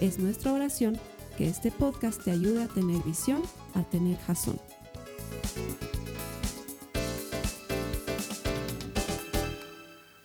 Es nuestra oración que este podcast te ayude a tener visión, a tener jazón.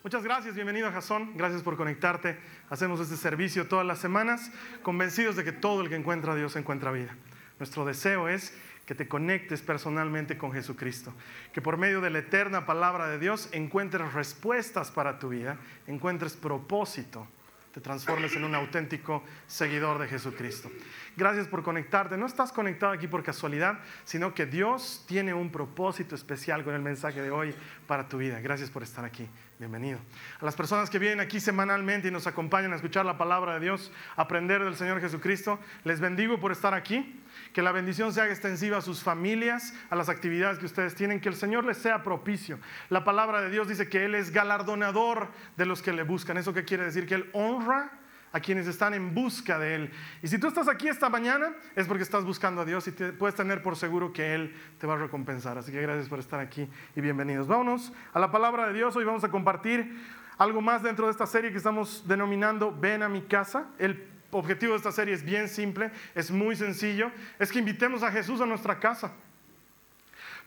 Muchas gracias, bienvenido a Jason. Gracias por conectarte. Hacemos este servicio todas las semanas, convencidos de que todo el que encuentra a Dios encuentra vida. Nuestro deseo es que te conectes personalmente con Jesucristo, que por medio de la eterna palabra de Dios encuentres respuestas para tu vida, encuentres propósito te transformes en un auténtico seguidor de Jesucristo. Gracias por conectarte. No estás conectado aquí por casualidad, sino que Dios tiene un propósito especial con el mensaje de hoy para tu vida. Gracias por estar aquí. Bienvenido. A las personas que vienen aquí semanalmente y nos acompañan a escuchar la palabra de Dios, aprender del Señor Jesucristo, les bendigo por estar aquí. Que la bendición sea extensiva a sus familias, a las actividades que ustedes tienen, que el Señor les sea propicio. La palabra de Dios dice que Él es galardonador de los que le buscan. ¿Eso qué quiere decir? Que Él honra a quienes están en busca de Él. Y si tú estás aquí esta mañana, es porque estás buscando a Dios y puedes tener por seguro que Él te va a recompensar. Así que gracias por estar aquí y bienvenidos. Vámonos a la palabra de Dios. Hoy vamos a compartir algo más dentro de esta serie que estamos denominando Ven a mi casa. El objetivo de esta serie es bien simple, es muy sencillo, es que invitemos a Jesús a nuestra casa.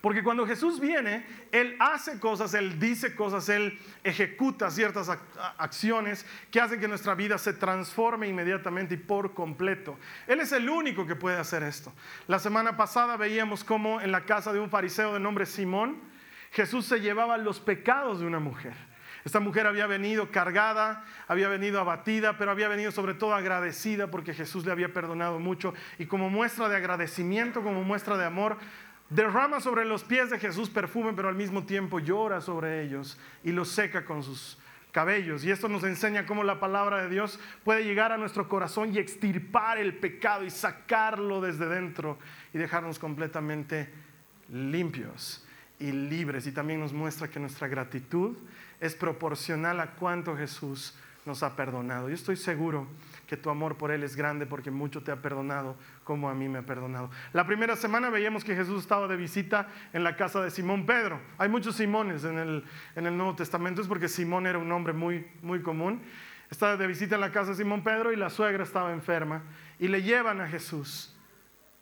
Porque cuando Jesús viene, Él hace cosas, Él dice cosas, Él ejecuta ciertas acciones que hacen que nuestra vida se transforme inmediatamente y por completo. Él es el único que puede hacer esto. La semana pasada veíamos cómo en la casa de un fariseo de nombre Simón, Jesús se llevaba los pecados de una mujer. Esta mujer había venido cargada, había venido abatida, pero había venido sobre todo agradecida porque Jesús le había perdonado mucho. Y como muestra de agradecimiento, como muestra de amor, derrama sobre los pies de Jesús perfume, pero al mismo tiempo llora sobre ellos y los seca con sus cabellos. Y esto nos enseña cómo la palabra de Dios puede llegar a nuestro corazón y extirpar el pecado y sacarlo desde dentro y dejarnos completamente limpios y libres. Y también nos muestra que nuestra gratitud es proporcional a cuánto Jesús nos ha perdonado. Yo estoy seguro que tu amor por Él es grande porque mucho te ha perdonado como a mí me ha perdonado. La primera semana veíamos que Jesús estaba de visita en la casa de Simón Pedro. Hay muchos Simones en el, en el Nuevo Testamento, es porque Simón era un hombre muy, muy común. Estaba de visita en la casa de Simón Pedro y la suegra estaba enferma y le llevan a Jesús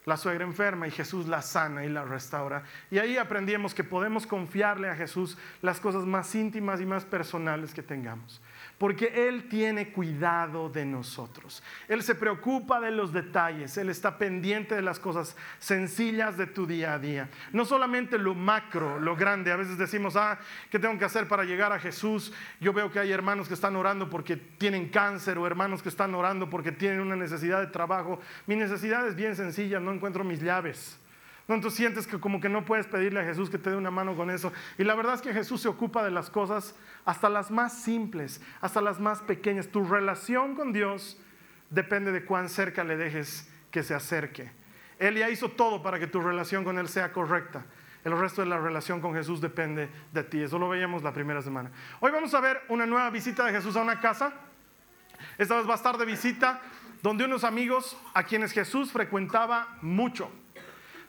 la suegra enferma y Jesús la sana y la restaura. Y ahí aprendimos que podemos confiarle a Jesús las cosas más íntimas y más personales que tengamos porque Él tiene cuidado de nosotros. Él se preocupa de los detalles, Él está pendiente de las cosas sencillas de tu día a día. No solamente lo macro, lo grande. A veces decimos, ah, ¿qué tengo que hacer para llegar a Jesús? Yo veo que hay hermanos que están orando porque tienen cáncer o hermanos que están orando porque tienen una necesidad de trabajo. Mi necesidad es bien sencilla, no encuentro mis llaves. No, tú sientes que como que no puedes pedirle a Jesús que te dé una mano con eso. Y la verdad es que Jesús se ocupa de las cosas hasta las más simples, hasta las más pequeñas. Tu relación con Dios depende de cuán cerca le dejes que se acerque. Él ya hizo todo para que tu relación con Él sea correcta. El resto de la relación con Jesús depende de ti. Eso lo veíamos la primera semana. Hoy vamos a ver una nueva visita de Jesús a una casa. Esta vez va a estar de visita donde unos amigos a quienes Jesús frecuentaba mucho.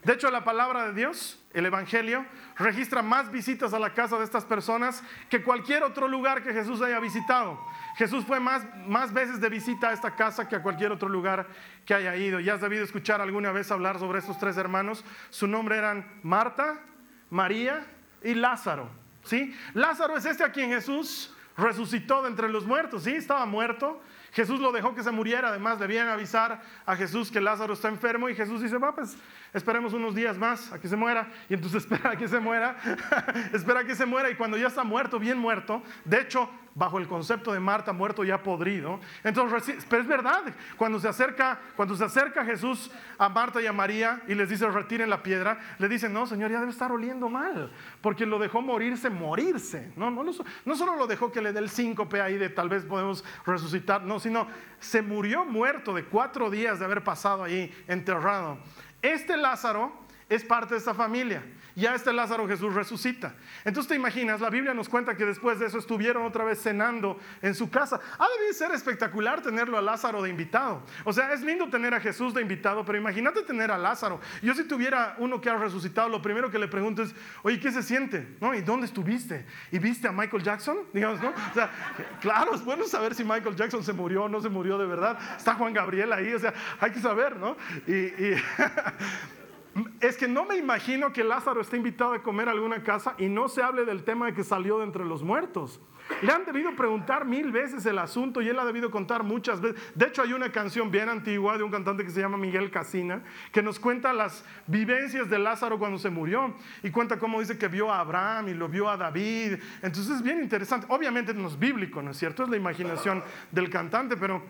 De hecho, la palabra de Dios, el Evangelio, registra más visitas a la casa de estas personas que cualquier otro lugar que Jesús haya visitado. Jesús fue más, más veces de visita a esta casa que a cualquier otro lugar que haya ido. Ya has debido escuchar alguna vez hablar sobre estos tres hermanos. Su nombre eran Marta, María y Lázaro. ¿sí? Lázaro es este a quien Jesús resucitó de entre los muertos. ¿sí? Estaba muerto Jesús lo dejó que se muriera, además debían avisar a Jesús que Lázaro está enfermo y Jesús dice, va, pues esperemos unos días más a que se muera. Y entonces espera a que se muera, espera a que se muera y cuando ya está muerto, bien muerto, de hecho bajo el concepto de Marta, muerto ya podrido. Entonces, pero es verdad, cuando se acerca, cuando se acerca Jesús a Marta y a María y les dice retiren la piedra, le dicen, no, Señor, ya debe estar oliendo mal, porque lo dejó morirse, morirse. No, no, no, solo lo dejó que le dé el síncope ahí de tal vez podemos resucitar, no, sino se murió muerto de cuatro días de haber pasado ahí enterrado. Este Lázaro es parte de esta familia. Ya este Lázaro Jesús resucita. Entonces te imaginas, la Biblia nos cuenta que después de eso estuvieron otra vez cenando en su casa. Ha de ser espectacular tenerlo a Lázaro de invitado. O sea, es lindo tener a Jesús de invitado, pero imagínate tener a Lázaro. Yo si tuviera uno que ha resucitado, lo primero que le pregunto es, oye, ¿qué se siente? ¿No? ¿Y dónde estuviste? ¿Y viste a Michael Jackson? Digamos, ¿no? O sea, claro, es bueno saber si Michael Jackson se murió o no se murió de verdad. Está Juan Gabriel ahí, o sea, hay que saber, ¿no? Y, y es que no me imagino que Lázaro esté invitado a comer a alguna casa y no se hable del tema de que salió de entre los muertos. Le han debido preguntar mil veces el asunto y él ha debido contar muchas veces. De hecho, hay una canción bien antigua de un cantante que se llama Miguel Casina que nos cuenta las vivencias de Lázaro cuando se murió y cuenta cómo dice que vio a Abraham y lo vio a David. Entonces es bien interesante. Obviamente no es bíblico, ¿no es cierto? Es la imaginación del cantante, pero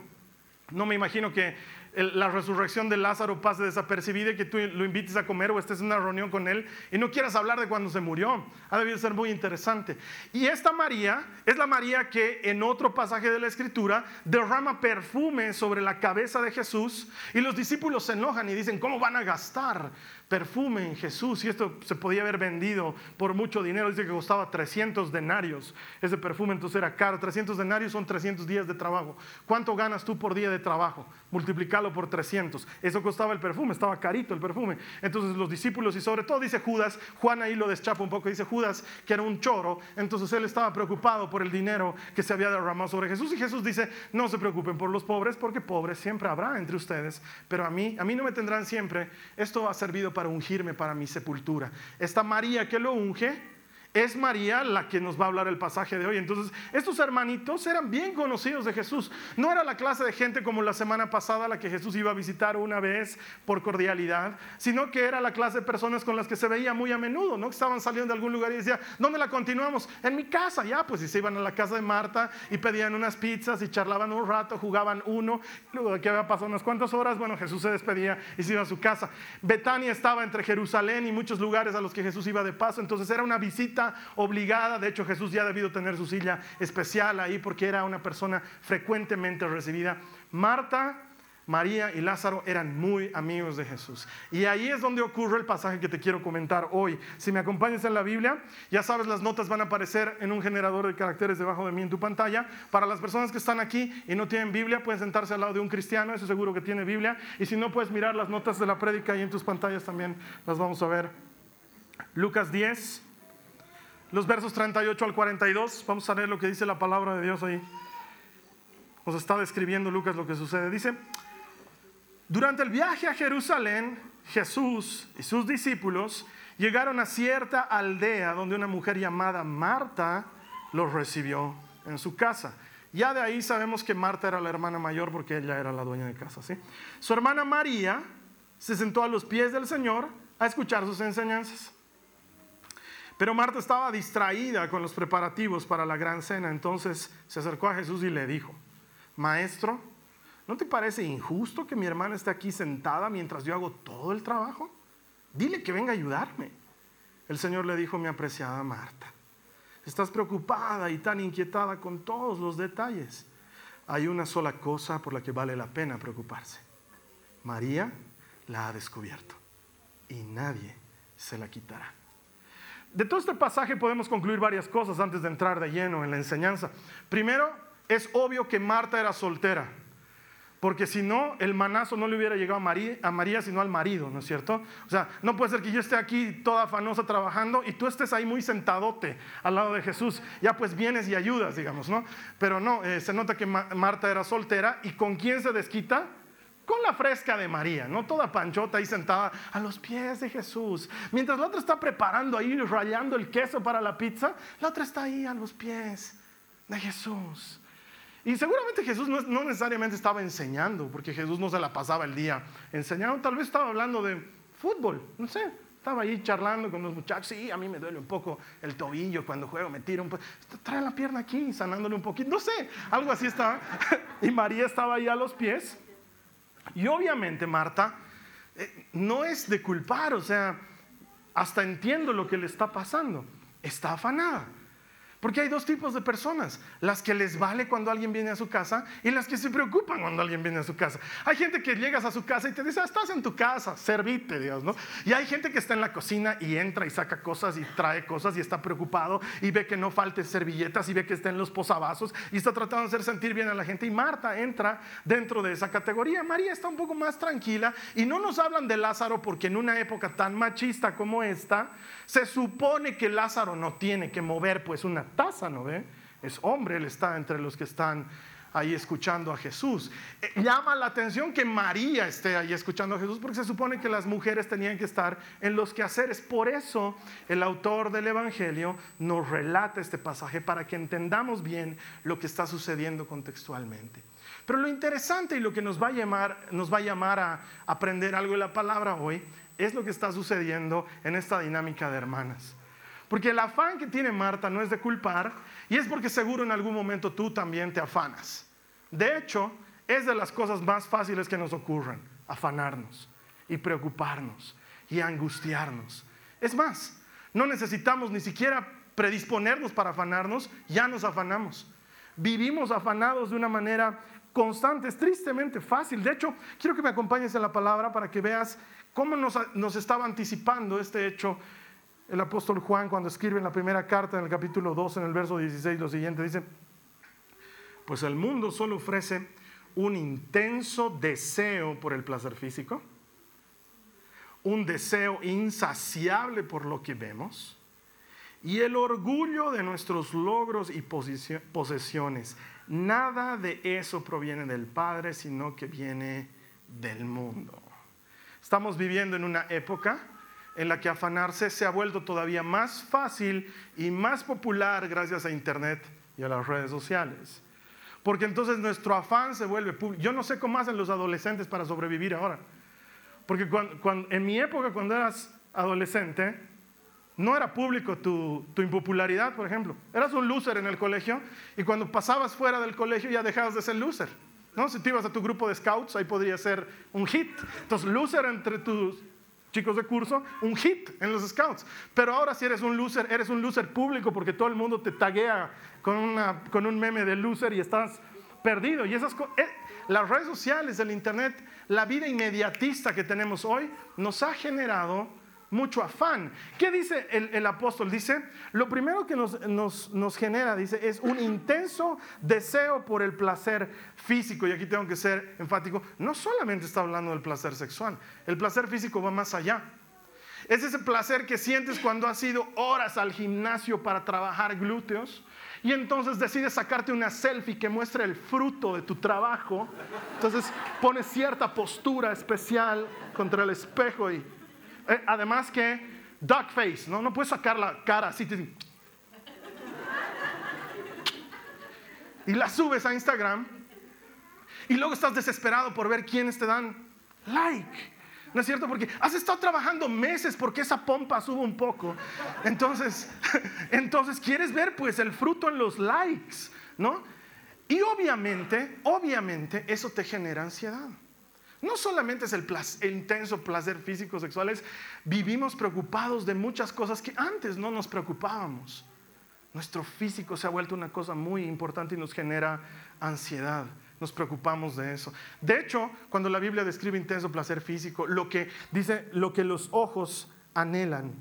no me imagino que la resurrección de Lázaro pase desapercibida y que tú lo invites a comer o estés en una reunión con él y no quieras hablar de cuando se murió. Ha debido ser muy interesante. Y esta María es la María que en otro pasaje de la Escritura derrama perfume sobre la cabeza de Jesús y los discípulos se enojan y dicen, ¿cómo van a gastar perfume en Jesús y esto se podía haber vendido por mucho dinero. Dice que costaba 300 denarios. Ese perfume entonces era caro. 300 denarios son 300 días de trabajo. ¿Cuánto ganas tú por día de trabajo? Multiplicarlo por 300. Eso costaba el perfume, estaba carito el perfume. Entonces los discípulos y sobre todo dice Judas, Juan ahí lo deschapa un poco, dice Judas que era un choro. Entonces él estaba preocupado por el dinero que se había derramado sobre Jesús y Jesús dice, no se preocupen por los pobres porque pobres siempre habrá entre ustedes, pero a mí, a mí no me tendrán siempre. Esto ha servido para ungirme para mi sepultura. Esta María que lo unge es María la que nos va a hablar el pasaje de hoy. Entonces, estos hermanitos eran bien conocidos de Jesús. No era la clase de gente como la semana pasada la que Jesús iba a visitar una vez por cordialidad, sino que era la clase de personas con las que se veía muy a menudo, ¿no? Que estaban saliendo de algún lugar y decía, ¿dónde la continuamos? En mi casa, ya, pues y se iban a la casa de Marta y pedían unas pizzas y charlaban un rato, jugaban uno. Luego que había pasado unas cuantas horas, bueno, Jesús se despedía y se iba a su casa. Betania estaba entre Jerusalén y muchos lugares a los que Jesús iba de paso, entonces era una visita obligada. De hecho, Jesús ya ha debido tener su silla especial ahí porque era una persona frecuentemente recibida. Marta, María y Lázaro eran muy amigos de Jesús. Y ahí es donde ocurre el pasaje que te quiero comentar hoy. Si me acompañas en la Biblia, ya sabes, las notas van a aparecer en un generador de caracteres debajo de mí en tu pantalla. Para las personas que están aquí y no tienen Biblia, pueden sentarse al lado de un cristiano, eso seguro que tiene Biblia. Y si no, puedes mirar las notas de la prédica y en tus pantallas también las vamos a ver. Lucas 10, los versos 38 al 42. Vamos a leer lo que dice la palabra de Dios ahí. Nos está describiendo Lucas lo que sucede. Dice, durante el viaje a Jerusalén, Jesús y sus discípulos llegaron a cierta aldea donde una mujer llamada Marta los recibió en su casa. Ya de ahí sabemos que Marta era la hermana mayor porque ella era la dueña de casa. ¿sí? Su hermana María se sentó a los pies del Señor a escuchar sus enseñanzas. Pero Marta estaba distraída con los preparativos para la gran cena, entonces se acercó a Jesús y le dijo, Maestro, ¿no te parece injusto que mi hermana esté aquí sentada mientras yo hago todo el trabajo? Dile que venga a ayudarme. El Señor le dijo, mi apreciada Marta, estás preocupada y tan inquietada con todos los detalles. Hay una sola cosa por la que vale la pena preocuparse. María la ha descubierto y nadie se la quitará. De todo este pasaje podemos concluir varias cosas antes de entrar de lleno en la enseñanza. Primero, es obvio que Marta era soltera, porque si no, el manazo no le hubiera llegado a María, sino al marido, ¿no es cierto? O sea, no puede ser que yo esté aquí toda afanosa trabajando y tú estés ahí muy sentadote al lado de Jesús. Ya pues vienes y ayudas, digamos, ¿no? Pero no, eh, se nota que Marta era soltera y ¿con quién se desquita? Con la fresca de María, no toda panchota ahí sentada a los pies de Jesús. Mientras la otra está preparando ahí, rayando el queso para la pizza, la otra está ahí a los pies de Jesús. Y seguramente Jesús no, necesariamente estaba enseñando, porque Jesús no se la pasaba el día enseñando, tal vez estaba hablando de fútbol, no sé, estaba ahí charlando con los muchachos, sí, a mí me duele un poco el tobillo cuando juego, me tiro un poco, trae la pierna aquí, sanándole un poquito, no sé, algo así estaba. Y María estaba ahí a los pies y obviamente Marta eh, no es de culpar, o sea, hasta entiendo lo que le está pasando, está afanada. Porque hay dos tipos de personas, las que les vale cuando alguien viene a su casa y las que se preocupan cuando alguien viene a su casa. Hay gente que llegas a su casa y te dice, ah, estás en tu casa, servite Dios, ¿no? Y hay gente que está en la cocina y entra y saca cosas y trae cosas y está preocupado y ve que no falten servilletas y ve que estén los posavasos y está tratando de hacer sentir bien a la gente. Y Marta entra dentro de esa categoría. María está un poco más tranquila y no nos hablan de Lázaro porque en una época tan machista como esta, se supone que Lázaro no tiene que mover pues una taza, ¿no ve? Es hombre, él está entre los que están ahí escuchando a Jesús. Eh, llama la atención que María esté ahí escuchando a Jesús porque se supone que las mujeres tenían que estar en los quehaceres. Por eso el autor del Evangelio nos relata este pasaje para que entendamos bien lo que está sucediendo contextualmente. Pero lo interesante y lo que nos va a llamar, nos va a, llamar a aprender algo de la palabra hoy es lo que está sucediendo en esta dinámica de hermanas. Porque el afán que tiene Marta no es de culpar y es porque seguro en algún momento tú también te afanas. De hecho, es de las cosas más fáciles que nos ocurren, afanarnos y preocuparnos y angustiarnos. Es más, no necesitamos ni siquiera predisponernos para afanarnos, ya nos afanamos. Vivimos afanados de una manera constante, es tristemente fácil. De hecho, quiero que me acompañes en la palabra para que veas cómo nos, nos estaba anticipando este hecho el apóstol Juan cuando escribe en la primera carta, en el capítulo 2, en el verso 16, lo siguiente, dice, pues el mundo solo ofrece un intenso deseo por el placer físico, un deseo insaciable por lo que vemos y el orgullo de nuestros logros y posesiones. Nada de eso proviene del Padre, sino que viene del mundo. Estamos viviendo en una época en la que afanarse se ha vuelto todavía más fácil y más popular gracias a Internet y a las redes sociales. Porque entonces nuestro afán se vuelve público. Yo no sé cómo hacen los adolescentes para sobrevivir ahora. Porque en mi época, cuando eras adolescente, no era público tu, tu, impopularidad, por ejemplo. Eras un loser en el colegio y cuando pasabas fuera del colegio ya dejabas de ser loser. ¿no? Si te ibas a tu grupo de scouts, ahí podría ser un hit. Entonces, loser entre tus chicos de curso, un hit en los scouts. Pero ahora si eres un loser, eres un loser público porque todo el mundo te taguea con, con un meme de loser y estás perdido. Y esas eh, las redes sociales, el internet, la vida inmediatista que tenemos hoy nos ha generado mucho afán. ¿Qué dice el, apóstol? Dice, lo primero que nos, genera, dice, es un intenso deseo por el placer físico. Y aquí tengo que ser enfático, no solamente está hablando del placer sexual, el placer físico va más allá. Es ese placer que sientes cuando has ido horas al gimnasio para trabajar glúteos y entonces decides sacarte una selfie que muestre el fruto de tu trabajo. Entonces pones cierta postura especial contra el espejo y eh, además que duck face, ¿no? No puedes sacar la cara así. Y la subes a Instagram y luego estás desesperado por ver quiénes te dan like. ¿No es cierto? Porque has estado trabajando meses porque esa pompa sube un poco. Entonces, entonces quieres ver pues el fruto en los likes, ¿no? Y obviamente, obviamente eso te genera ansiedad. No solamente es el, intenso placer físico sexual, es vivimos preocupados de muchas cosas que antes no nos preocupábamos. Nuestro físico se ha vuelto una cosa muy importante y nos genera ansiedad. Nos preocupamos de eso. De hecho, cuando la Biblia describe intenso placer físico, lo que dice, lo que los ojos anhelan,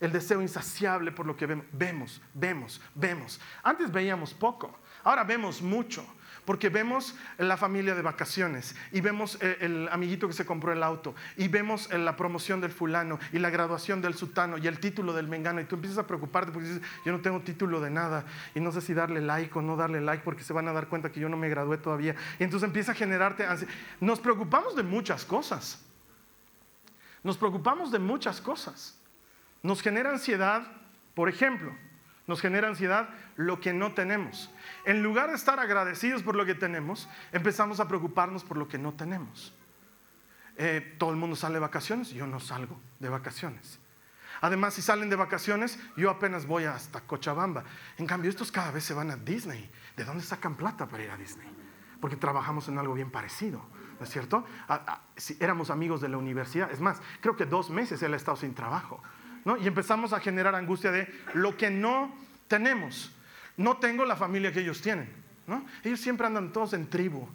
el deseo insaciable por lo que vemos, vemos, vemos, vemos. Antes veíamos poco, ahora vemos mucho porque vemos la familia de vacaciones y vemos eh, el amiguito que se compró el auto y vemos eh, la promoción del fulano y la graduación del sutano y el título del mengano y tú empiezas a preocuparte porque dices, yo no tengo título de nada y no sé si darle like o no darle like porque se van a dar cuenta que yo no me gradué todavía. Y entonces empieza a generarte Nos preocupamos de muchas cosas. Nos preocupamos de muchas cosas. Nos genera ansiedad, por ejemplo, nos genera ansiedad lo que no tenemos. En lugar de estar agradecidos por lo que tenemos, empezamos a preocuparnos por lo que no tenemos. Eh, todo el mundo sale de vacaciones, yo no salgo de vacaciones. Además, si salen de vacaciones, yo apenas voy hasta Cochabamba. En cambio, estos cada vez se van a Disney. ¿De dónde sacan plata para ir a Disney? Porque trabajamos en algo bien parecido, ¿no es cierto? si éramos amigos de la universidad, es más, creo que dos meses él ha estado sin trabajo. ¿No? Y empezamos a generar angustia de lo que no tenemos. no tengo la familia que ellos tienen. ¿no? Ellos siempre andan todos en tribu,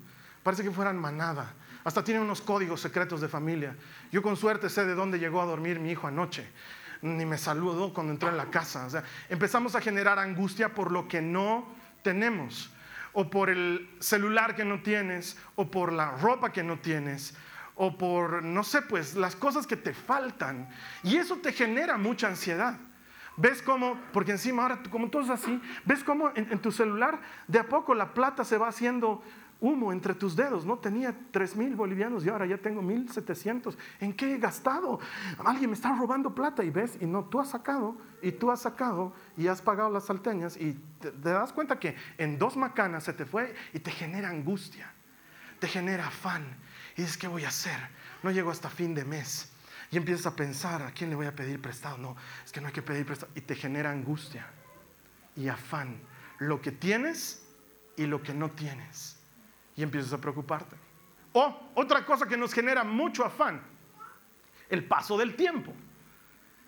parece que fueran manada. Hasta tienen unos códigos secretos de familia. Yo con suerte sé de dónde llegó a dormir mi hijo anoche. Ni me saludó cuando entró en la casa. Empezamos a generar angustia por lo que no tenemos. O por el celular que no tienes. O por la ropa que no tienes. O por, no sé, pues las cosas que te faltan. Y eso te genera mucha ansiedad. ¿Ves cómo, porque encima ahora como todo es así, ves cómo en, tu celular de a poco la plata se va haciendo humo entre tus dedos. No tenía tres mil bolivianos y ahora ya tengo mil setecientos. ¿En qué he gastado? Alguien me está robando plata y ves, y no, tú has sacado, y tú has sacado, y has pagado las salteñas, y te, te das cuenta que en dos macanas se te fue y te genera angustia, te genera afán. Y dices, ¿qué voy a hacer? No llego hasta fin de mes. Y empiezas a pensar, ¿a quién le voy a pedir prestado? No, es que no hay que pedir prestado. Y te genera angustia y afán. Lo que tienes y lo que no tienes y empiezas a preocuparte. O otra cosa que nos genera mucho afán, el paso del tiempo.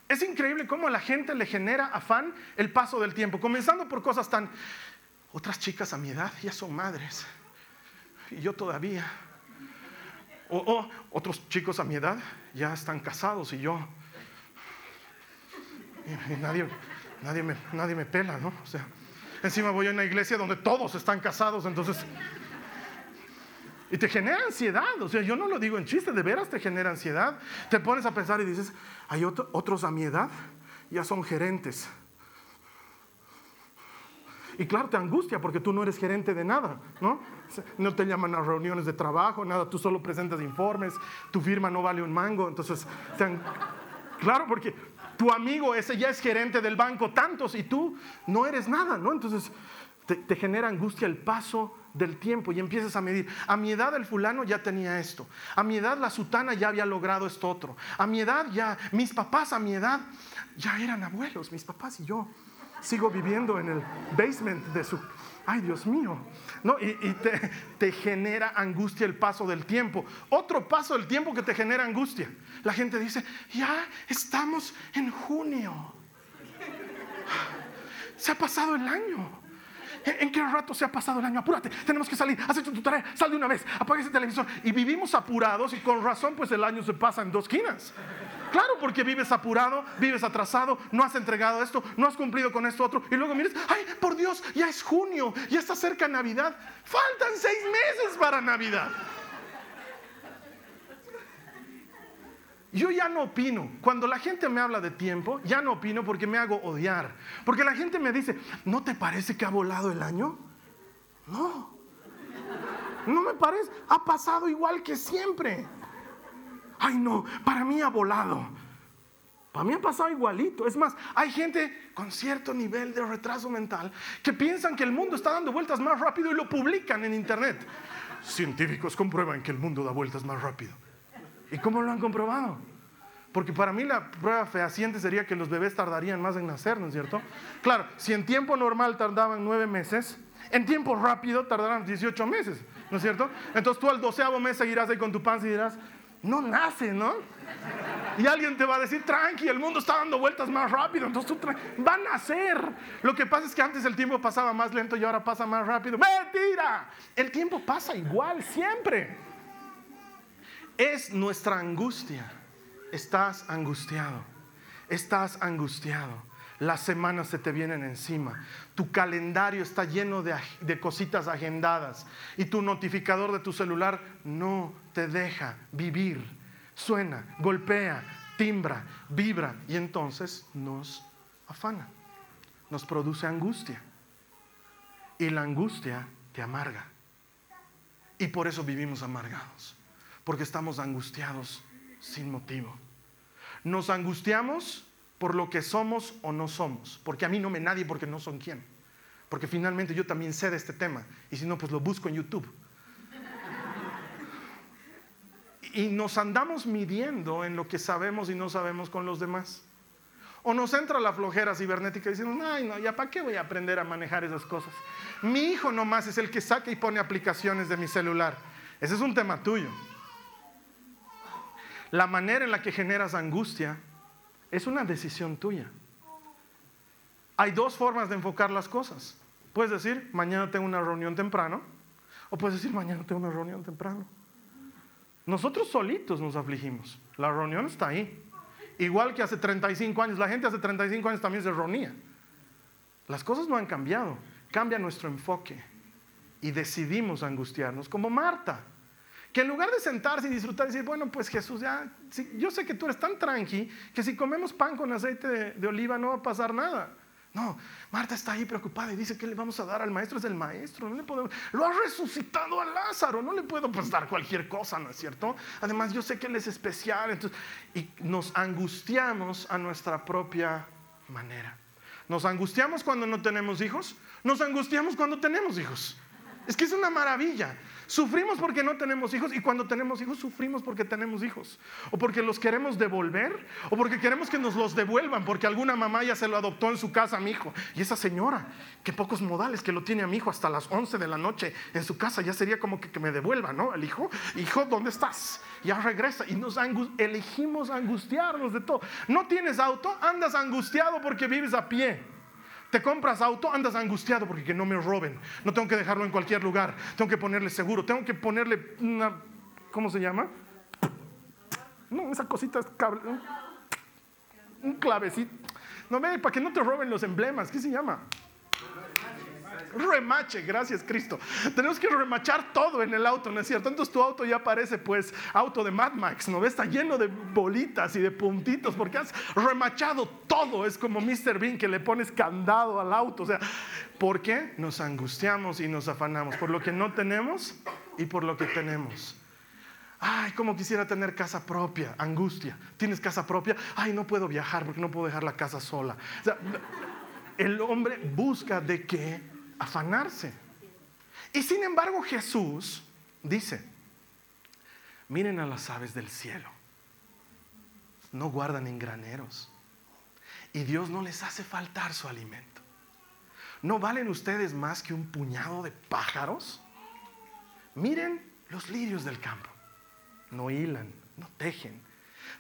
Es increíble cómo a la gente le genera afán el paso del tiempo, comenzando por cosas tan... Otras chicas a mi edad ya son madres y yo todavía. O, otros chicos a mi edad ya están casados y yo... Y nadie, nadie, me, nadie me pela, ¿no? O sea, encima voy a una iglesia donde todos están casados, entonces... Y te genera ansiedad, o sea, yo no lo digo en chiste, de veras te genera ansiedad. Te pones a pensar y dices, hay otro, otros a mi edad, ya son gerentes. Y claro, te angustia porque tú no eres gerente de nada, ¿no? No te llaman a reuniones de trabajo, nada, tú solo presentas informes, tu firma no vale un mango, entonces, te, claro, porque tu amigo ese ya es gerente del banco, tantos, y tú no eres nada, ¿no? Entonces, te, te genera angustia el paso del tiempo y empiezas a medir. A mi edad el fulano ya tenía esto. A mi edad la sutana ya había logrado esto otro. A mi edad ya, mis papás a mi edad ya eran abuelos, mis papás y yo. Sigo viviendo en el basement de su... Ay, Dios mío. No, y, y te, te genera angustia el paso del tiempo. Otro paso del tiempo que te genera angustia. La gente dice, ya estamos en junio. Se ha pasado el año. ¿En qué rato se ha pasado el año? Apúrate, tenemos que salir, has hecho tu tarea, sal de una vez, apaga ese televisor. Y vivimos apurados y con razón pues el año se pasa en dos quinas. Claro, porque vives apurado, vives atrasado, no has entregado esto, no has cumplido con esto otro. Y luego miras, ay, por Dios, ya es junio, ya está cerca Navidad. Faltan seis meses para Navidad. Yo ya no opino. Cuando la gente me habla de tiempo, ya no opino porque me hago odiar. Porque la gente me dice, ¿no te parece que ha volado el año? No. No me parece. Ha pasado igual que siempre. Ay, no, para mí ha volado. Para mí ha pasado igualito. Es más, hay gente con cierto nivel de retraso mental que piensan que el mundo está dando vueltas más rápido y lo publican en internet. Científicos comprueban que el mundo da vueltas más rápido. ¿Y cómo lo han comprobado? Porque para mí la prueba fehaciente sería que los bebés tardarían más en nacer, ¿no es cierto? Claro, si en tiempo normal tardaban nueve meses, en tiempo rápido tardarán 18 meses, ¿no es cierto? Entonces tú al doceavo mes seguirás ahí con tu panza y dirás, no nace, ¿no? Y alguien te va a decir, tranqui, el mundo está dando vueltas más rápido, entonces tú va a nacer. Lo que pasa es que antes el tiempo pasaba más lento y ahora pasa más rápido. Mentira, el tiempo pasa igual siempre. Es nuestra angustia. Estás angustiado. Estás angustiado. Las semanas se te vienen encima. Tu calendario está lleno de, cositas agendadas. Y tu notificador de tu celular no te deja vivir. Suena, golpea, timbra, vibra. Y entonces nos afana. Nos produce angustia. Y la angustia te amarga. Y por eso vivimos amargados porque estamos angustiados sin motivo. Nos angustiamos por lo que somos o no somos, porque a mí no me nadie porque no son quién. Porque finalmente yo también sé de este tema, y si no, pues lo busco en YouTube. Y nos andamos midiendo en lo que sabemos y no sabemos con los demás. O nos entra la flojera cibernética diciendo, ay, no, ya para qué voy a aprender a manejar esas cosas. Mi hijo nomás es el que saca y pone aplicaciones de mi celular. Ese es un tema tuyo. La manera en la que generas angustia es una decisión tuya. Hay dos formas de enfocar las cosas. Puedes decir, mañana tengo una reunión temprano, o puedes decir, mañana tengo una reunión temprano. Nosotros solitos nos afligimos. La reunión está ahí. Igual que hace 35 años, la gente hace 35 años también se reunía. Las cosas no han cambiado, cambia nuestro enfoque y decidimos angustiarnos, como Marta, que en lugar de sentarse y disfrutar y decir, bueno, pues Jesús, ya, yo sé que tú eres tan tranqui que si comemos pan con aceite de oliva no va a pasar nada. No, Marta está ahí preocupada y dice, ¿qué le vamos a dar al maestro? Es el maestro, no le podemos... Lo ha resucitado a Lázaro, no le puedo pues, cualquier cosa, ¿no es cierto? Además, yo sé que él es especial, entonces, y nos angustiamos a nuestra propia manera. Nos angustiamos cuando no tenemos hijos, nos angustiamos cuando tenemos hijos. Es que es una maravilla. Sufrimos porque no tenemos hijos y cuando tenemos hijos sufrimos porque tenemos hijos. O porque los queremos devolver o porque queremos que nos los devuelvan porque alguna mamá ya se lo adoptó en su casa a mi hijo. Y esa señora, que pocos modales que lo tiene a mi hijo hasta las 11 de la noche en su casa, ya sería como que, me devuelva, ¿no? El hijo, hijo, ¿dónde estás? Ya regresa y nos elegimos angustiarnos de todo. No tienes auto, andas angustiado porque vives a pie. Te compras auto, andas angustiado porque que no me roben. No tengo que dejarlo en cualquier lugar. Tengo que ponerle seguro. Tengo que ponerle una, ¿cómo se llama? No, esa cosita es cable, un clavecito. No, ve, para que no te roben los emblemas. ¿Qué se llama? Remache, gracias Cristo. Tenemos que remachar todo en el auto, ¿no es cierto? Entonces tu auto ya parece pues auto de Mad Max, ¿no? Está lleno de bolitas y de puntitos porque has remachado todo. Es como Mr. Bean que le pones candado al auto. O sea, ¿por qué? Nos angustiamos y nos afanamos por lo que no tenemos y por lo que tenemos. Ay, como quisiera tener casa propia, angustia. ¿Tienes casa propia? Ay, no puedo viajar porque no puedo dejar la casa sola. O sea, el hombre busca de qué afanarse. Y sin embargo Jesús dice, miren a las aves del cielo, no guardan en graneros y Dios no les hace faltar su alimento. ¿No valen ustedes más que un puñado de pájaros? Miren los lirios del campo, no hilan, no tejen.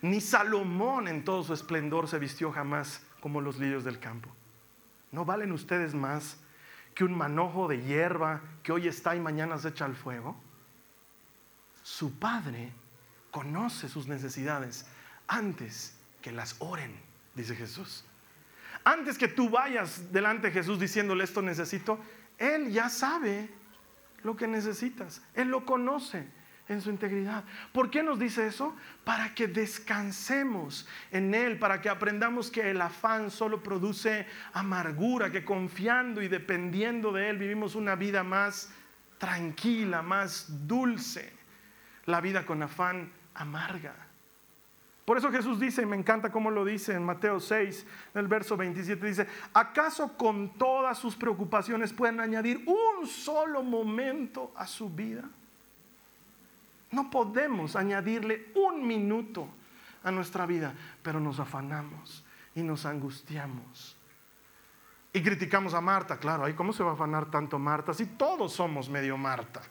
Ni Salomón en todo su esplendor se vistió jamás como los lirios del campo. ¿No valen ustedes más que un manojo de hierba que hoy está y mañana se echa al fuego? Su Padre conoce sus necesidades antes que las oren, dice Jesús. Antes que tú vayas delante de Jesús diciéndole esto necesito, Él ya sabe lo que necesitas. Él lo conoce en su integridad. ¿Por qué nos dice eso? Para que descansemos en Él, para que aprendamos que el afán solo produce amargura, que confiando y dependiendo de Él vivimos una vida más tranquila, más dulce. La vida con afán amarga. Por eso Jesús dice, y me encanta cómo lo dice en Mateo 6, en el verso 27, dice, ¿acaso con todas sus preocupaciones pueden añadir un solo momento a su vida? No podemos añadirle un minuto a nuestra vida, pero nos afanamos y nos angustiamos. Y criticamos a Marta, claro, ¿ahí cómo se va a afanar tanto Marta si todos somos medio Marta?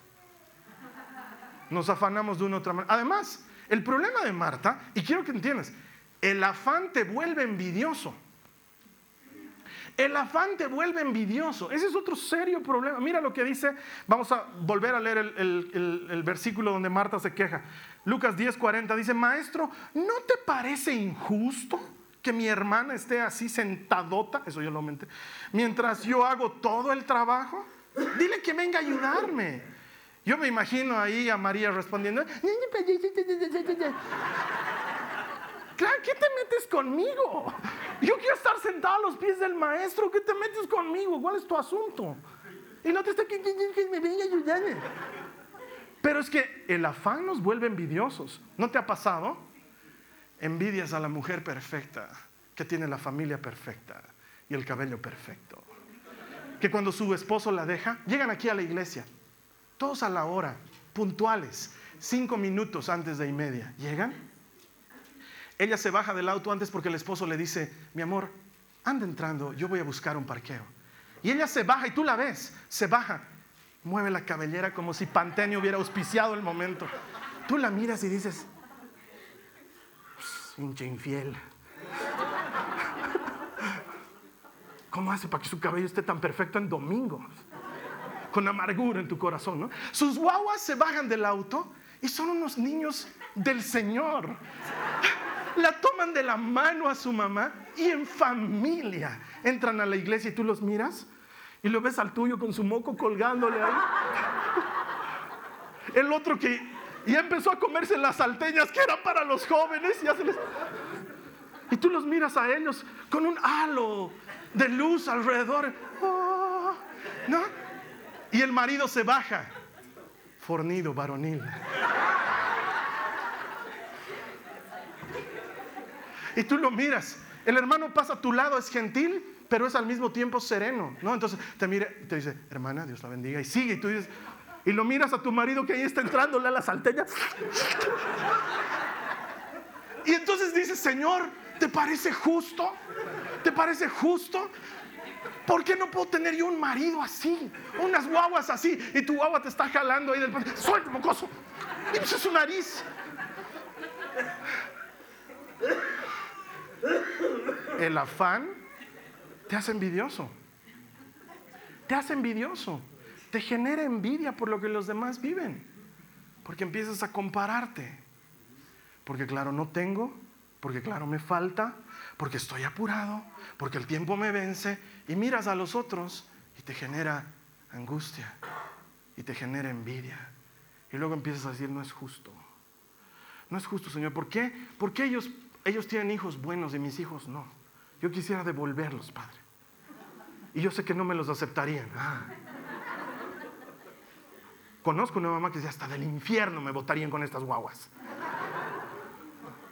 Nos afanamos de una otra manera. Además, el problema de Marta, y quiero que entiendas, el afán te vuelve envidioso. El afán te vuelve envidioso. Ese es otro serio problema. Mira lo que dice. Vamos a volver a leer el, versículo donde Marta se queja. Lucas 10:40 dice, maestro, ¿no te parece injusto que mi hermana esté así sentadota? Eso yo lo aumenté. Mientras yo hago todo el trabajo. Dile que venga a ayudarme. Yo me imagino ahí a María respondiendo. Claro, ¿qué te metes conmigo? Yo quiero estar sentado a los pies del maestro. ¿Qué te metes conmigo? ¿Cuál es tu asunto? Y no te está que, me venga. Pero es que el afán nos vuelve envidiosos. ¿No te ha pasado? Envidias a la mujer perfecta, que tiene la familia perfecta y el cabello perfecto. Que cuando su esposo la deja, llegan aquí a la iglesia, todos a la hora, puntuales, cinco minutos antes de y media. Llegan ella se baja del auto antes porque el esposo le dice, mi amor, anda entrando, yo voy a buscar un parqueo. Y ella se baja y tú la ves, se baja, mueve la cabellera como si Pantene hubiera auspiciado el momento. Tú la miras y dices, hincha infiel. ¿Cómo hace para que su cabello esté tan perfecto en domingos? Con amargura en tu corazón, ¿no? Sus guaguas se bajan del auto y son unos niños del Señor. La toman de la mano a su mamá y en familia entran a la iglesia y tú los miras y lo ves al tuyo con su moco colgándole ahí. El otro que ya empezó a comerse las salteñas que eran para los jóvenes. Y tú los miras a ellos con un halo de luz alrededor. Oh, ¿No? Y el marido se baja, fornido, varonil. Y tú lo miras. El hermano pasa a tu lado, es gentil, pero es al mismo tiempo sereno, ¿no? Entonces te mira y te dice, hermana, Dios la bendiga, y sigue, y tú dices, y lo miras a tu marido que ahí está entrándole a la salteña. Y entonces dices, Señor, ¿te parece justo? ¿Te parece justo? ¿Por qué no puedo tener yo un marido así? Unas guaguas así. Y tu guagua te está jalando ahí del ¡Suelta, mocoso! Y pues es su nariz. El afán te hace envidioso. Te hace envidioso. Te genera envidia por lo que los demás viven. Porque empiezas a compararte. Porque claro, no tengo. Porque claro, me falta. Porque estoy apurado. Porque el tiempo me vence. Y miras a los otros y te genera angustia. Y te genera envidia. Y luego empiezas a decir, no es justo. No es justo, Señor. ¿Por qué? Porque ellos, ellos tienen hijos buenos y mis hijos no. Yo quisiera devolverlos, Padre. Y yo sé que no me los aceptarían. Ah. Conozco una mamá que dice, hasta del infierno me votarían con estas guaguas.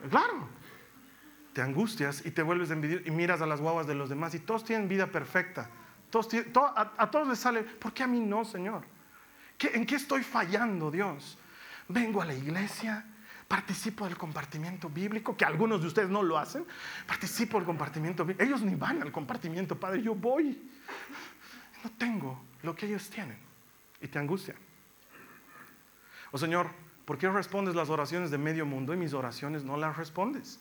Claro. Te angustias y te vuelves envidioso y miras a las guaguas de los demás y todos tienen vida perfecta. Todos a, todos les sale, ¿por qué a mí no, Señor? ¿En qué estoy fallando, Dios? Vengo a la iglesia, participo del compartimiento bíblico, que algunos de ustedes no lo hacen, participo del compartimiento bíblico. Ellos ni van al compartimiento, Padre, yo voy. No tengo lo que ellos tienen y te angustia. Oh, Señor, ¿por qué respondes las oraciones de medio mundo y mis oraciones no las respondes?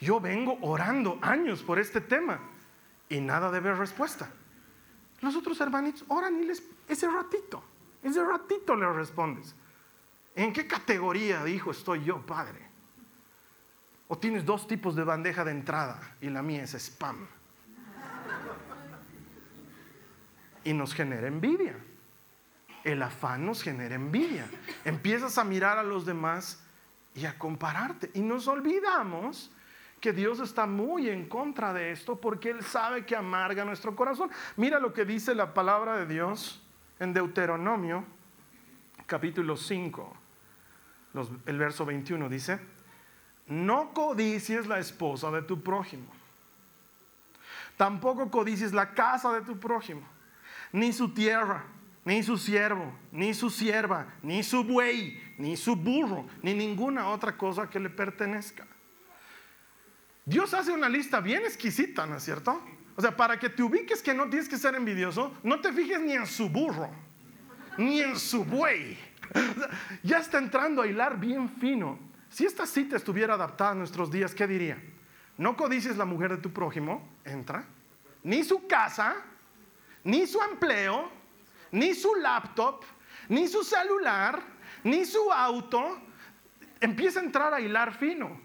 Yo vengo orando años por este tema y nada de ver respuesta. Los otros hermanitos oran y les, ese ratito, ese ratito les respondes. ¿En qué categoría de hijo estoy yo, padre? O tienes dos tipos de bandeja de entrada y la mía es spam. Y nos genera envidia. El afán nos genera envidia. Empiezas a mirar a los demás y a compararte. Y nos olvidamos que Dios está muy en contra de esto porque Él sabe que amarga nuestro corazón. Mira lo que dice la palabra de Dios en Deuteronomio capítulo 5, el verso 21 dice, no codicies la esposa de tu prójimo, tampoco codicies la casa de tu prójimo, ni su tierra, ni su siervo, ni su sierva, ni su buey, ni su burro, ni ninguna otra cosa que le pertenezca. Dios hace una lista bien exquisita, ¿no es cierto? O sea, para que te ubiques que no tienes que ser envidioso, no te fijes ni en su burro, ni en su buey. Ya está entrando a hilar bien fino. Si esta cita estuviera adaptada a nuestros días, ¿qué diría? No codices la mujer de tu prójimo, entra, ni su casa, ni su empleo, ni su laptop, ni su celular, ni su auto. Empieza a entrar a hilar fino,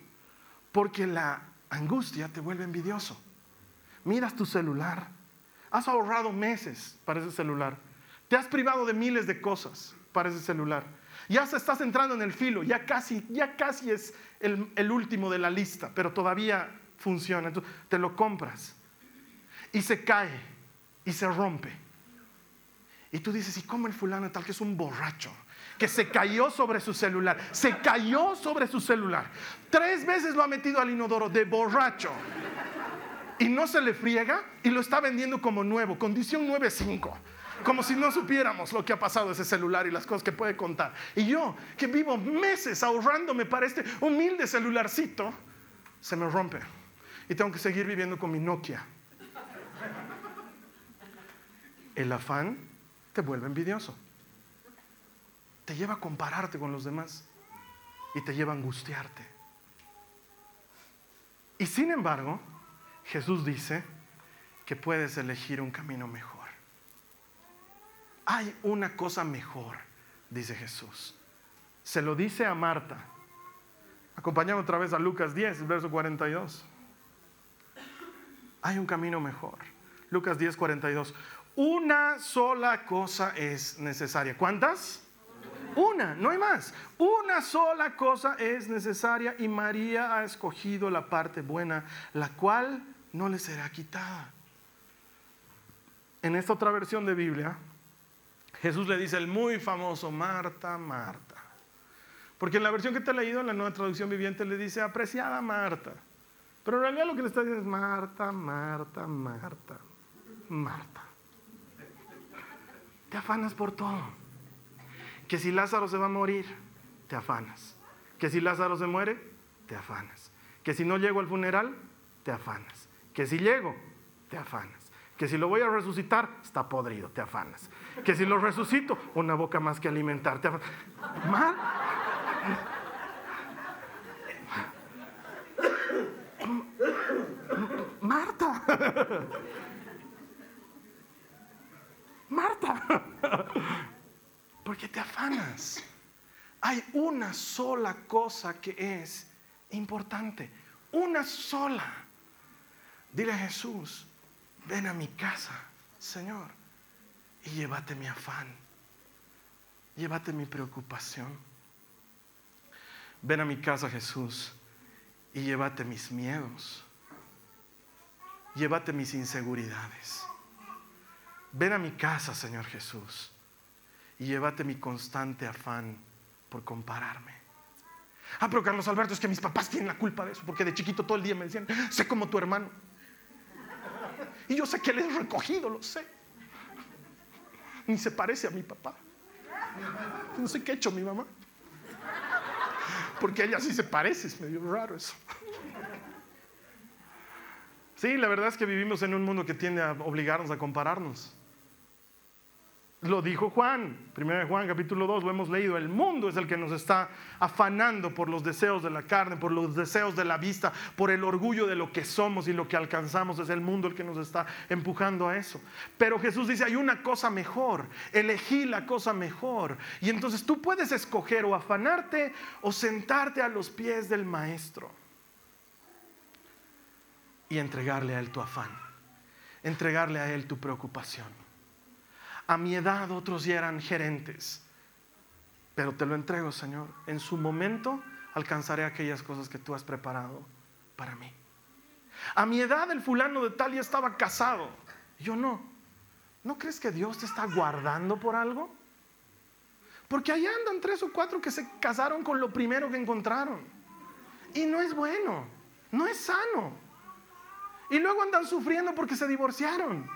porque la angustia te vuelve envidioso. Miras tu celular, has ahorrado meses para ese celular te has privado de miles de cosas para ese celular. Ya se estás entrando en el filo, ya casi, ya casi es el, el último de la lista, pero todavía funciona. Entonces, te lo compras y se cae y se rompe. Y tú dices, ¿y cómo el fulano tal que es un borracho? Que se cayó sobre su celular, se cayó sobre su celular. Tres veces lo ha metido al inodoro de borracho. Y no se le friega y lo está vendiendo como nuevo, condición 9.5 como si no supiéramos lo que ha pasado ese celular y las cosas que puede contar. Y yo, que vivo meses ahorrándome para este humilde celularcito, se me rompe. Y tengo que seguir viviendo con mi Nokia. El afán te vuelve envidioso. Te lleva a compararte con los demás. Y te lleva a angustiarte. Y sin embargo, Jesús dice que puedes elegir un camino mejor. Hay una cosa mejor, dice Jesús. Se lo dice a Marta. Acompañamos otra vez a Lucas 10, verso 42. Hay un camino mejor. Lucas 10, 42. Una sola cosa es necesaria. ¿Cuántas? Una, no hay más. Una sola cosa es necesaria y María ha escogido la parte buena, la cual no le será quitada. En esta otra versión de Biblia, Jesús le dice el muy famoso Marta, Marta. Porque en la versión que te he leído, en la nueva traducción viviente, le dice apreciada Marta. Pero en realidad lo que le está diciendo es Marta, Marta, Marta, Marta. Te afanas por todo. Que si Lázaro se va a morir, te afanas. Que si Lázaro se muere, te afanas. Que si no llego al funeral, te afanas. Que si llego, te afanas. Que si lo voy a resucitar, está podrido, te afanas. Que si lo resucito, una boca más que alimentar, te. Marta. Marta. ¿Por qué te afanas? Hay una sola cosa que es importante. Una sola. Dile a Jesús, ven a mi casa, Señor, y llévate mi afán. Llévate mi preocupación. Ven a mi casa, Jesús, y llévate mis miedos. Llévate mis inseguridades. Ven a mi casa, Señor Jesús, y llévate mi constante afán por compararme. Ah, pero Carlos Alberto, es que mis papás tienen la culpa de eso, porque de chiquito todo el día me decían, sé como tu hermano. Y yo sé que él es recogido, lo sé. Ni se parece a mi papá. No sé qué ha hecho mi mamá. Porque ella sí se parece, es medio raro eso. Sí, la verdad es que vivimos en un mundo que tiende a obligarnos a compararnos. Lo dijo Juan, 1 Juan capítulo 2, lo hemos leído, el mundo es el que nos está afanando por los deseos de la carne, por los deseos de la vista, por el orgullo de lo que somos y lo que alcanzamos, es el mundo el que nos está empujando a eso. Pero Jesús dice, hay una cosa mejor, elegí la cosa mejor. Y entonces tú puedes escoger o afanarte o sentarte a los pies del maestro y entregarle a él tu afán, entregarle a él tu preocupación. A mi edad otros ya eran gerentes, pero te lo entrego, Señor. En su momento alcanzaré aquellas cosas que tú has preparado para mí. A mi edad el fulano de tal ya estaba casado. Yo no. ¿No crees que Dios te está guardando por algo? Porque allá andan tres o cuatro que se casaron con lo primero que encontraron. Y no es bueno, no es sano. Y luego andan sufriendo porque se divorciaron.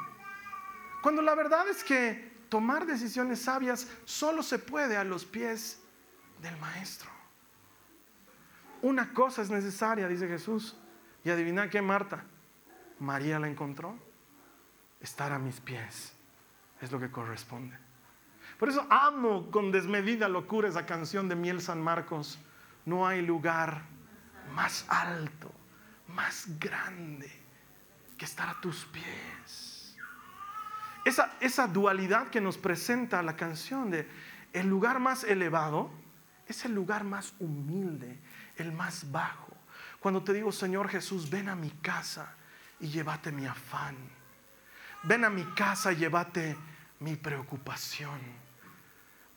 Cuando la verdad es que tomar decisiones sabias solo se puede a los pies del maestro. Una cosa es necesaria, dice Jesús. Y adivina qué, Marta. María la encontró. Estar a mis pies es lo que corresponde. Por eso amo con desmedida locura esa canción de Miel San Marcos. No hay lugar más alto, más grande que estar a tus pies. Esa, dualidad que nos presenta la canción de el lugar más elevado es el lugar más humilde, el más bajo. Cuando te digo, Señor Jesús, ven a mi casa y llévate mi afán. Ven a mi casa y llévate mi preocupación.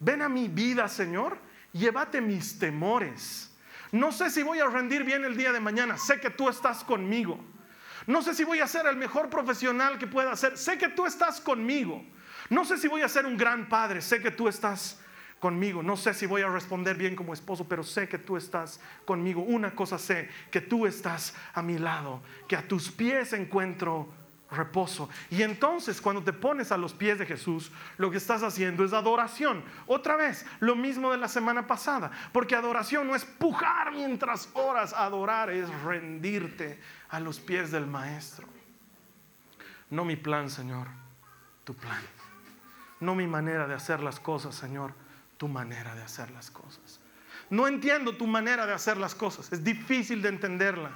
Ven a mi vida, Señor, llévate mis temores. No sé si voy a rendir bien el día de mañana, sé que tú estás conmigo. No sé si voy a ser el mejor profesional que pueda ser. Sé que tú estás conmigo. No sé si voy a ser un gran padre. Sé que tú estás conmigo. No sé si voy a responder bien como esposo, pero sé que tú estás conmigo. Una cosa sé, que tú estás a mi lado, que a tus pies encuentro reposo. Y entonces cuando te pones a los pies de Jesús, lo que estás haciendo es adoración. Otra vez, lo mismo de la semana pasada, porque adoración no es pujar mientras oras, adorar es rendirte a los pies del Maestro. No mi plan, Señor, tu plan. No mi manera de hacer las cosas, Señor, tu manera de hacer las cosas. No entiendo tu manera de hacer las cosas, es difícil de entenderla.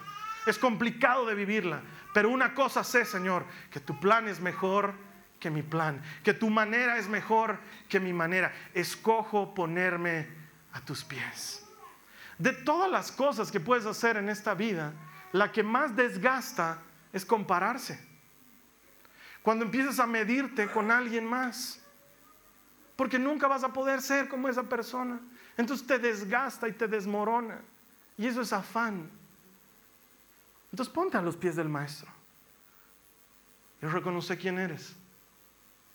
Es complicado de vivirla. Pero una cosa sé, Señor, que tu plan es mejor que mi plan, que tu manera es mejor que mi manera. Escojo ponerme a tus pies. De todas las cosas que puedes hacer en esta vida, la que más desgasta es compararse. Cuando empiezas a medirte con alguien más, porque nunca vas a poder ser como esa persona. Entonces te desgasta y te desmorona. Y eso es afán. Entonces ponte a los pies del maestro. Y reconoce quién eres.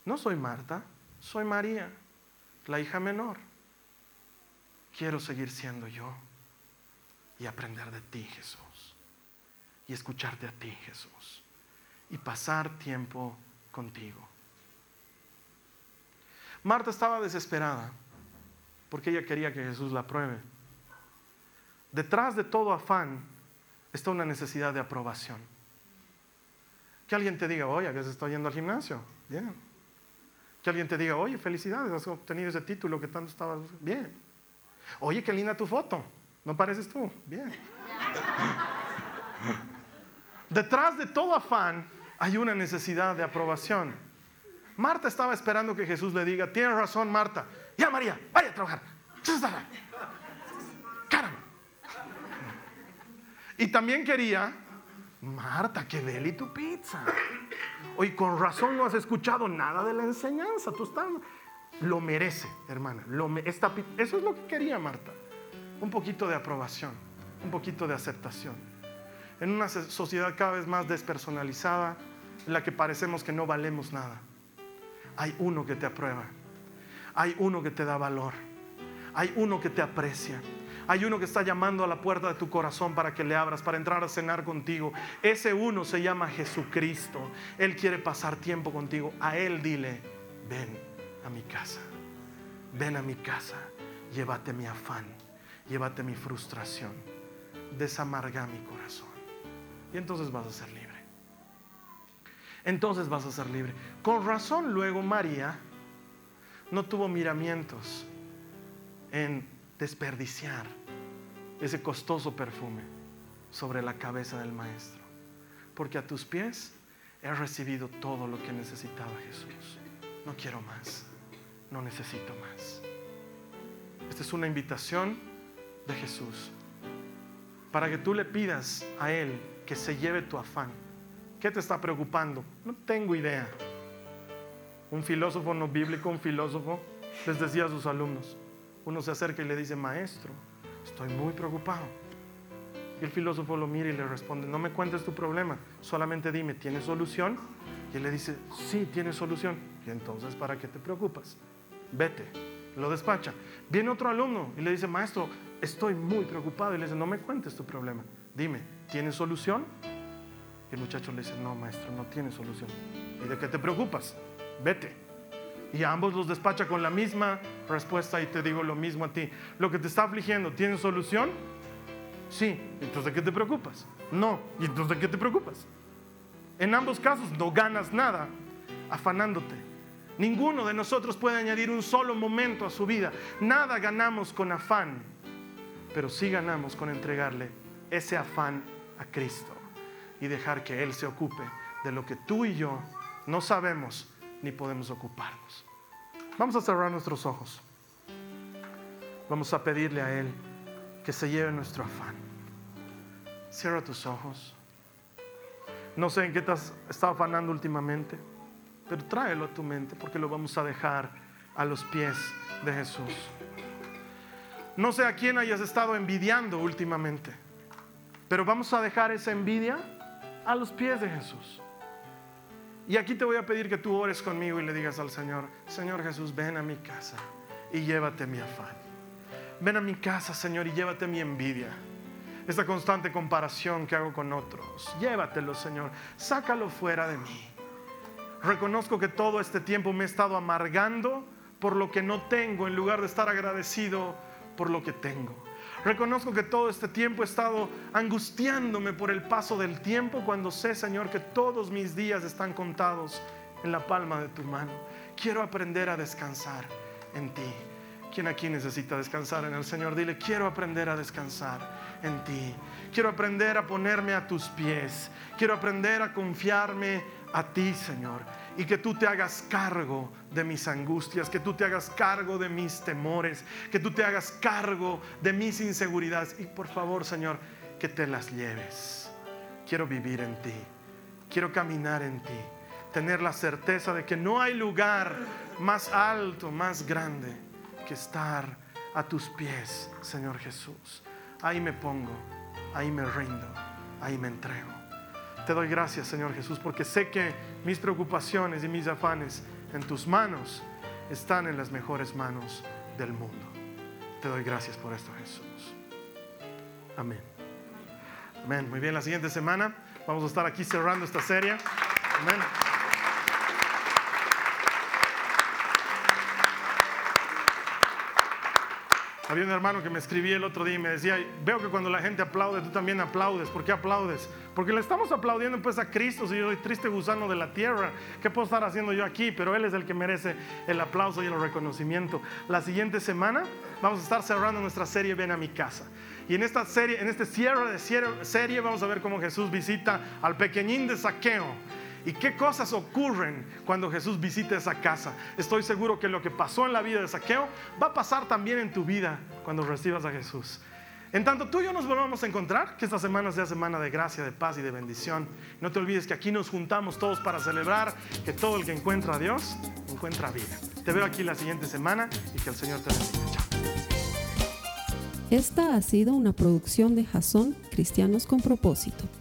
No soy Marta, soy María, la hija menor. Quiero seguir siendo yo y aprender de ti, Jesús. Y escucharte a ti, Jesús. Y pasar tiempo contigo. Marta estaba desesperada porque ella quería que Jesús la pruebe. Detrás de todo afán está una necesidad de aprobación. Que alguien te diga, oye, que se está yendo al gimnasio. Bien. Que alguien te diga, oye, felicidades, has obtenido ese título que tanto estabas. Bien. Oye, qué linda tu foto. ¿No pareces tú? Bien. Detrás de todo afán hay una necesidad de aprobación. Marta estaba esperando que Jesús le diga, tienes razón Marta, ya María, vaya a trabajar. Y también quería, Marta, que deli tu pizza. Hoy con razón no has escuchado nada de la enseñanza. Tú estás, lo merece, hermana. eso es lo que quería Marta un poquito de aprobación, un poquito de aceptación. En una sociedad cada vez más despersonalizada, en la que parecemos que no valemos nada, hay uno que te aprueba, hay uno que te da valor, hay uno que te aprecia, hay uno que está llamando a la puerta de tu corazón para que le abras, para entrar a cenar contigo. Ese uno se llama Jesucristo. Él quiere pasar tiempo contigo. A Él dile, ven a mi casa, ven a mi casa, llévate mi afán llévate mi frustración, desamarga mi corazón. Y entonces vas a ser libre. Entonces vas a ser libre. Con razón luego María no tuvo miramientos en desperdiciar ese costoso perfume sobre la cabeza del maestro. Porque a tus pies he recibido todo lo que necesitaba Jesús. No quiero más. No necesito más. Esta es una invitación de Jesús. Para que tú le pidas a Él que se lleve tu afán. ¿Qué te está preocupando? No tengo idea. Un filósofo no bíblico, un filósofo, les decía a sus alumnos, uno se acerca y le dice, maestro, estoy muy preocupado. Y el filósofo lo mira y le responde, no me cuentes tu problema, solamente dime, ¿tiene solución? Y él le dice, sí, tiene solución. Y entonces, ¿para qué te preocupas? Vete, lo despacha. Viene otro alumno y le dice, maestro, estoy muy preocupado. Y le dice, no me cuentes tu problema. Dime, ¿tiene solución? Y el muchacho le dice, no, maestro, no tiene solución. ¿Y de qué te preocupas? Vete. Y a ambos los despacha con la misma respuesta y te digo lo mismo a ti. Lo que te está afligiendo, ¿tiene solución? Sí. Entonces, ¿de qué te preocupas? No. ¿Y entonces de qué te preocupas? En ambos casos no ganas nada afanándote. Ninguno de nosotros puede añadir un solo momento a su vida. Nada ganamos con afán pero sí ganamos con entregarle ese afán a Cristo y dejar que Él se ocupe de lo que tú y yo no sabemos ni podemos ocuparnos. Vamos a cerrar nuestros ojos. Vamos a pedirle a Él que se lleve nuestro afán. Cierra tus ojos. No sé en qué te has estado afanando últimamente, pero tráelo a tu mente porque lo vamos a dejar a los pies de Jesús. No sé a quién hayas estado envidiando últimamente, pero vamos a dejar esa envidia a los pies de Jesús. Y aquí te voy a pedir que tú ores conmigo y le digas al Señor, Señor Jesús, ven a mi casa y llévate mi afán. Ven a mi casa, Señor, y llévate mi envidia. Esta constante comparación que hago con otros. Llévatelo, Señor. Sácalo fuera de mí. Reconozco que todo este tiempo me he estado amargando por lo que no tengo en lugar de estar agradecido por lo que tengo. Reconozco que todo este tiempo he estado angustiándome por el paso del tiempo cuando sé, Señor, que todos mis días están contados en la palma de tu mano. Quiero aprender a descansar en ti. ¿Quién aquí necesita descansar en el Señor? Dile, quiero aprender a descansar en ti. Quiero aprender a ponerme a tus pies. Quiero aprender a confiarme a ti, Señor. Y que tú te hagas cargo de mis angustias, que tú te hagas cargo de mis temores, que tú te hagas cargo de mis inseguridades. Y por favor, Señor, que te las lleves. Quiero vivir en ti. Quiero caminar en ti. Tener la certeza de que no hay lugar más alto, más grande que estar a tus pies, Señor Jesús. Ahí me pongo, ahí me rindo, ahí me entrego. Te doy gracias, Señor Jesús, porque sé que mis preocupaciones y mis afanes en tus manos están en las mejores manos del mundo. Te doy gracias por esto, Jesús. Amén. Amén. Muy bien, la siguiente semana vamos a estar aquí cerrando esta serie. Amén. Había un hermano que me escribía el otro día y me decía, veo que cuando la gente aplaude, tú también aplaudes. ¿Por qué aplaudes? Porque le estamos aplaudiendo pues a Cristo, si yo soy triste gusano de la tierra, ¿qué puedo estar haciendo yo aquí? Pero Él es el que merece el aplauso y el reconocimiento. La siguiente semana vamos a estar cerrando nuestra serie Ven a mi casa. Y en esta serie, en este cierre de serie, vamos a ver cómo Jesús visita al pequeñín de saqueo ¿Y qué cosas ocurren cuando Jesús visita esa casa? Estoy seguro que lo que pasó en la vida de Saqueo va a pasar también en tu vida cuando recibas a Jesús. En tanto tú y yo nos volvamos a encontrar, que esta semana sea semana de gracia, de paz y de bendición. No te olvides que aquí nos juntamos todos para celebrar que todo el que encuentra a Dios encuentra vida. Te veo aquí la siguiente semana y que el Señor te bendiga. Chao. Esta ha sido una producción de Jason Cristianos con propósito.